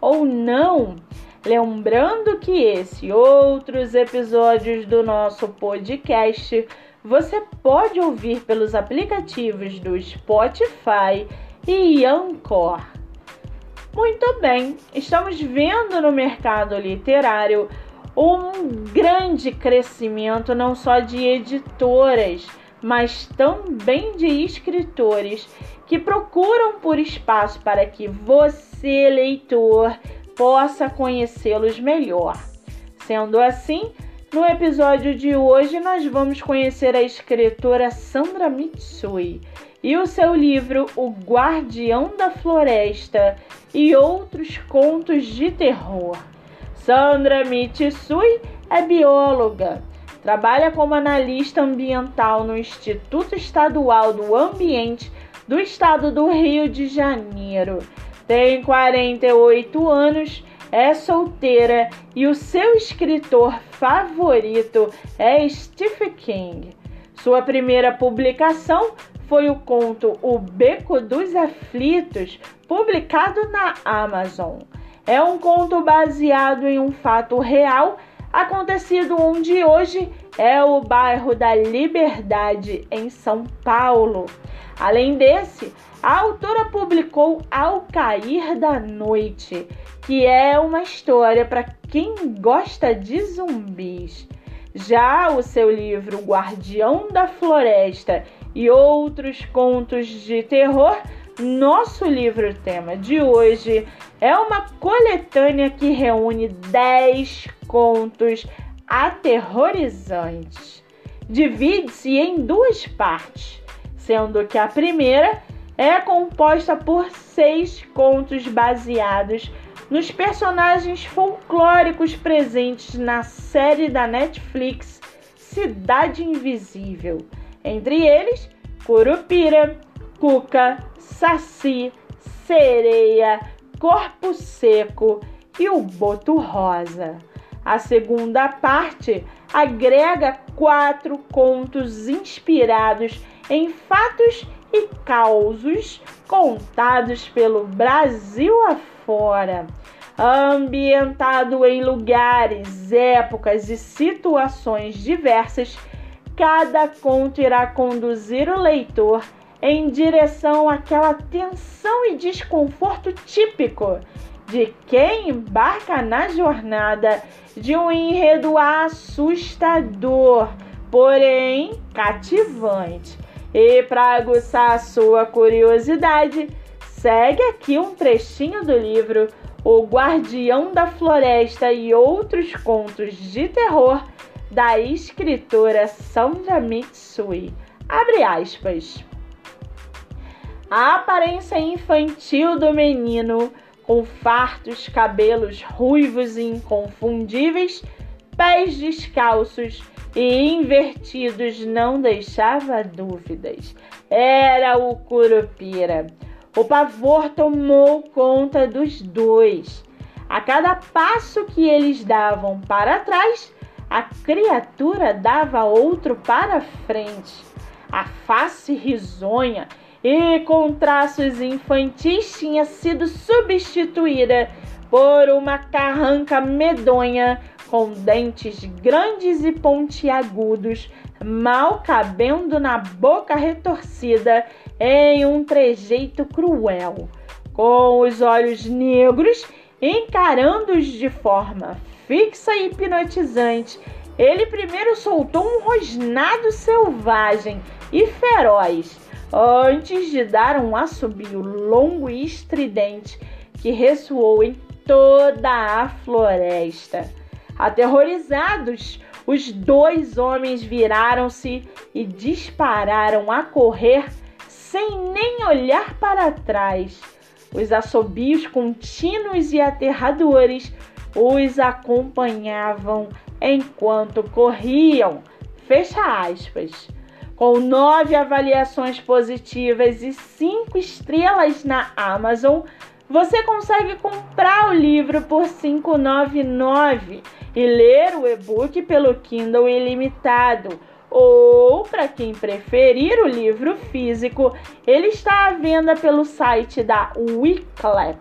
ou não. Lembrando que esse e outros episódios do nosso podcast você pode ouvir pelos aplicativos do Spotify e Anchor. Muito bem, estamos vendo no mercado literário um grande crescimento não só de editoras, mas também de escritores que procuram por espaço para que você, leitor, possa conhecê-los melhor. Sendo assim, no episódio de hoje nós vamos conhecer a escritora Sandra Mitsui e o seu livro O Guardião da Floresta e outros contos de terror. Sandra Mitsui é bióloga, trabalha como analista ambiental no Instituto Estadual do Ambiente do estado do Rio de Janeiro. Tem 48 anos, é solteira e o seu escritor favorito é Stephen King. Sua primeira publicação foi o conto O Beco dos Aflitos, publicado na Amazon. É um conto baseado em um fato real acontecido onde hoje é o bairro da Liberdade, em São Paulo. Além desse, a autora publicou Ao Cair da Noite, que é uma história para quem gosta de zumbis. Já o seu livro Guardião da Floresta e outros contos de terror, nosso livro tema de hoje é uma coletânea que reúne 10 contos aterrorizantes. Divide-se em duas partes sendo que a primeira é composta por seis contos baseados nos personagens folclóricos presentes na série da Netflix Cidade Invisível, entre eles Curupira, Cuca, Saci, Sereia, Corpo Seco e o Boto Rosa. A segunda parte agrega quatro contos inspirados em fatos e causos contados pelo Brasil afora, ambientado em lugares, épocas e situações diversas, cada conto irá conduzir o leitor em direção àquela tensão e desconforto típico de quem embarca na jornada de um enredo assustador, porém cativante e para aguçar a sua curiosidade, segue aqui um trechinho do livro O Guardião da Floresta e Outros Contos de Terror da escritora Sandra Mitsui. Abre aspas. A aparência infantil do menino, com fartos cabelos ruivos e inconfundíveis, pés descalços e invertidos não deixava dúvidas. Era o Curupira. O pavor tomou conta dos dois. A cada passo que eles davam para trás, a criatura dava outro para frente. A face risonha e com traços infantis tinha sido substituída por uma carranca medonha com dentes grandes e pontiagudos, mal cabendo na boca retorcida em um trejeito cruel, com os olhos negros encarando-os de forma fixa e hipnotizante. Ele primeiro soltou um rosnado selvagem e feroz, antes de dar um assobio longo e estridente que ressoou em toda a floresta. Aterrorizados, os dois homens viraram-se e dispararam a correr sem nem olhar para trás. Os assobios contínuos e aterradores os acompanhavam enquanto corriam. Fecha aspas. Com nove avaliações positivas e cinco estrelas na Amazon, você consegue comprar o livro por R$ 5,99 e ler o e-book pelo Kindle ilimitado. Ou, para quem preferir o livro físico, ele está à venda pelo site da Wiclap.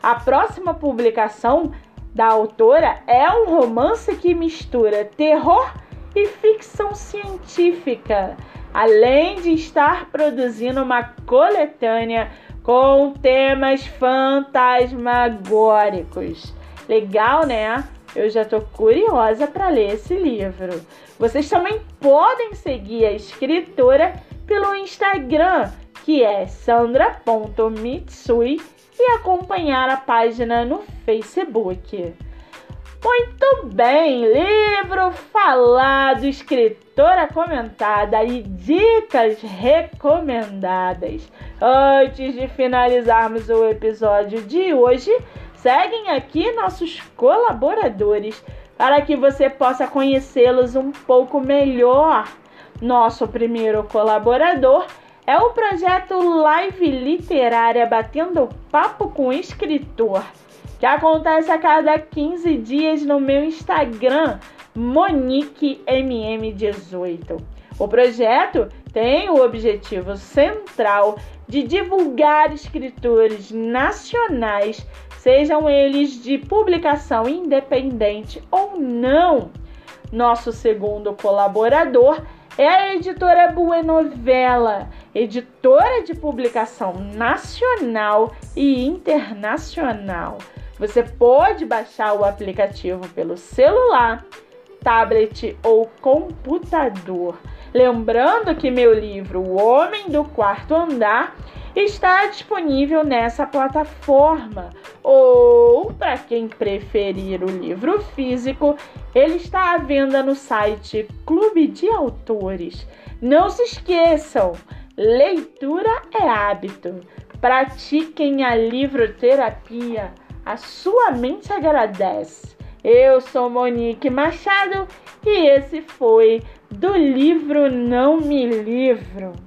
A próxima publicação da autora é um romance que mistura terror e ficção científica, além de estar produzindo uma coletânea com temas fantasmagóricos. Legal, né? Eu já tô curiosa para ler esse livro. Vocês também podem seguir a escritora pelo Instagram, que é sandra.mitsui, e acompanhar a página no Facebook. Muito bem, livro falado, escritora comentada e dicas recomendadas. Antes de finalizarmos o episódio de hoje, seguem aqui nossos colaboradores para que você possa conhecê-los um pouco melhor. Nosso primeiro colaborador é o projeto Live Literária Batendo Papo com Escritor que acontece a cada 15 dias no meu Instagram, MoniqueMM18. O projeto tem o objetivo central de divulgar escritores nacionais, sejam eles de publicação independente ou não. Nosso segundo colaborador é a editora Buenovela, editora de publicação nacional e internacional. Você pode baixar o aplicativo pelo celular, tablet ou computador. Lembrando que meu livro O Homem do Quarto Andar está disponível nessa plataforma. Ou, para quem preferir o livro físico, ele está à venda no site Clube de Autores. Não se esqueçam, leitura é hábito. Pratiquem a livroterapia a sua mente agradece. Eu sou Monique Machado e esse foi do livro Não Me Livro.